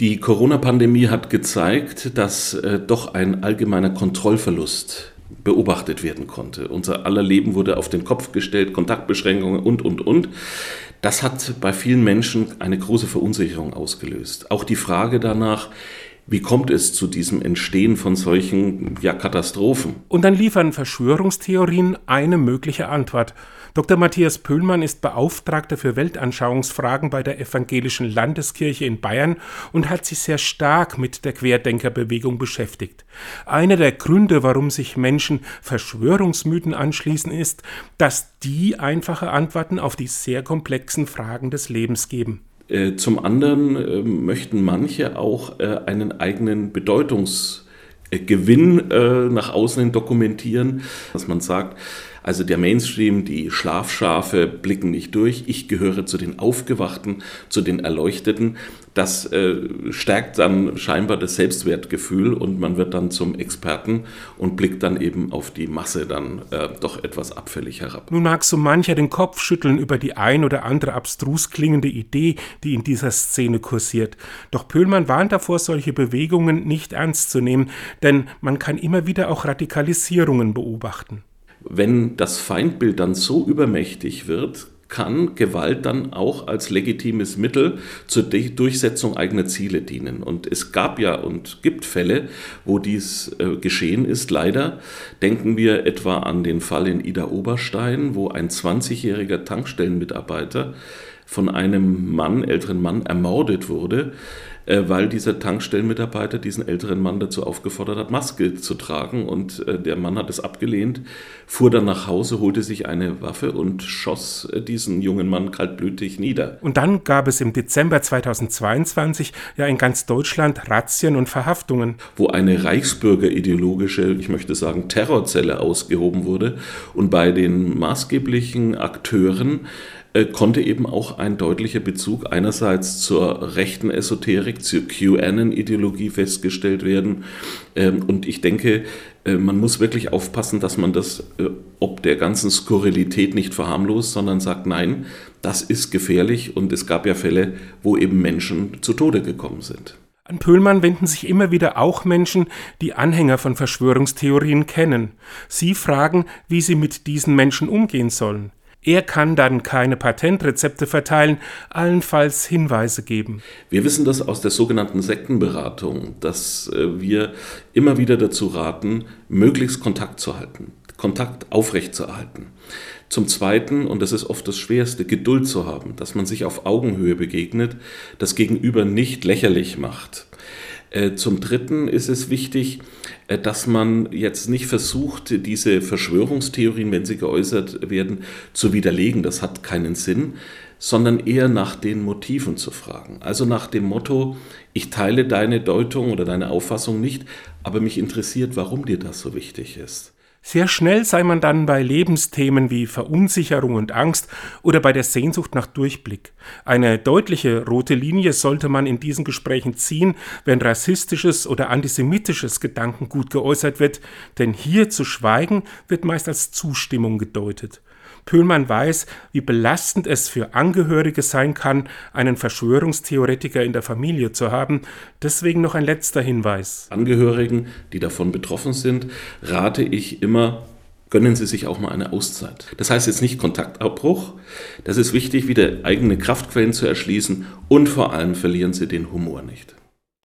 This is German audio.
Die Corona-Pandemie hat gezeigt, dass äh, doch ein allgemeiner Kontrollverlust beobachtet werden konnte. Unser aller Leben wurde auf den Kopf gestellt, Kontaktbeschränkungen und, und, und. Das hat bei vielen Menschen eine große Verunsicherung ausgelöst. Auch die Frage danach, wie kommt es zu diesem Entstehen von solchen ja, Katastrophen? Und dann liefern Verschwörungstheorien eine mögliche Antwort. Dr. Matthias Pöhlmann ist Beauftragter für Weltanschauungsfragen bei der Evangelischen Landeskirche in Bayern und hat sich sehr stark mit der Querdenkerbewegung beschäftigt. Einer der Gründe, warum sich Menschen Verschwörungsmythen anschließen, ist, dass die einfache Antworten auf die sehr komplexen Fragen des Lebens geben. Äh, zum anderen äh, möchten manche auch äh, einen eigenen Bedeutungsgewinn nach außen hin dokumentieren, dass man sagt, also der Mainstream, die Schlafschafe blicken nicht durch. Ich gehöre zu den Aufgewachten, zu den Erleuchteten. Das äh, stärkt dann scheinbar das Selbstwertgefühl und man wird dann zum Experten und blickt dann eben auf die Masse dann äh, doch etwas abfällig herab. Nun mag so mancher den Kopf schütteln über die ein oder andere abstrus klingende Idee, die in dieser Szene kursiert. Doch Pöhlmann warnt davor, solche Bewegungen nicht ernst zu nehmen, denn man kann immer wieder auch Radikalisierungen beobachten wenn das Feindbild dann so übermächtig wird, kann Gewalt dann auch als legitimes Mittel zur Durchsetzung eigener Ziele dienen. Und es gab ja und gibt Fälle, wo dies äh, geschehen ist. Leider denken wir etwa an den Fall in Ida Oberstein, wo ein 20-jähriger Tankstellenmitarbeiter von einem Mann, älteren Mann, ermordet wurde, weil dieser Tankstellenmitarbeiter diesen älteren Mann dazu aufgefordert hat, Maske zu tragen. Und äh, der Mann hat es abgelehnt, fuhr dann nach Hause, holte sich eine Waffe und schoss äh, diesen jungen Mann kaltblütig nieder. Und dann gab es im Dezember 2022 ja in ganz Deutschland Razzien und Verhaftungen. Wo eine reichsbürgerideologische, ich möchte sagen, Terrorzelle ausgehoben wurde und bei den maßgeblichen Akteuren äh, konnte eben auch ein deutlicher Bezug einerseits zur rechten Esoterik, zur QAnon-Ideologie festgestellt werden. Ähm, und ich denke, äh, man muss wirklich aufpassen, dass man das äh, ob der ganzen Skurrilität nicht verharmlost, sondern sagt, nein, das ist gefährlich und es gab ja Fälle, wo eben Menschen zu Tode gekommen sind. An Pöhlmann wenden sich immer wieder auch Menschen, die Anhänger von Verschwörungstheorien kennen. Sie fragen, wie sie mit diesen Menschen umgehen sollen. Er kann dann keine Patentrezepte verteilen, allenfalls Hinweise geben. Wir wissen das aus der sogenannten Sektenberatung, dass äh, wir immer wieder dazu raten, möglichst Kontakt zu halten, Kontakt aufrechtzuerhalten. Zum Zweiten, und das ist oft das Schwerste, Geduld zu haben, dass man sich auf Augenhöhe begegnet, das Gegenüber nicht lächerlich macht. Äh, zum Dritten ist es wichtig, äh, dass man jetzt nicht versucht, diese Verschwörungstheorien, wenn sie geäußert werden, zu widerlegen. Das hat keinen Sinn, sondern eher nach den Motiven zu fragen. Also nach dem Motto, ich teile deine Deutung oder deine Auffassung nicht, aber mich interessiert, warum dir das so wichtig ist. Sehr schnell sei man dann bei Lebensthemen wie Verunsicherung und Angst oder bei der Sehnsucht nach Durchblick. Eine deutliche rote Linie sollte man in diesen Gesprächen ziehen, wenn rassistisches oder antisemitisches Gedankengut geäußert wird, denn hier zu schweigen wird meist als Zustimmung gedeutet. Pöhlmann weiß, wie belastend es für Angehörige sein kann, einen Verschwörungstheoretiker in der Familie zu haben. Deswegen noch ein letzter Hinweis. Angehörigen, die davon betroffen sind, rate ich immer, gönnen Sie sich auch mal eine Auszeit. Das heißt jetzt nicht Kontaktabbruch. Das ist wichtig, wieder eigene Kraftquellen zu erschließen und vor allem verlieren Sie den Humor nicht.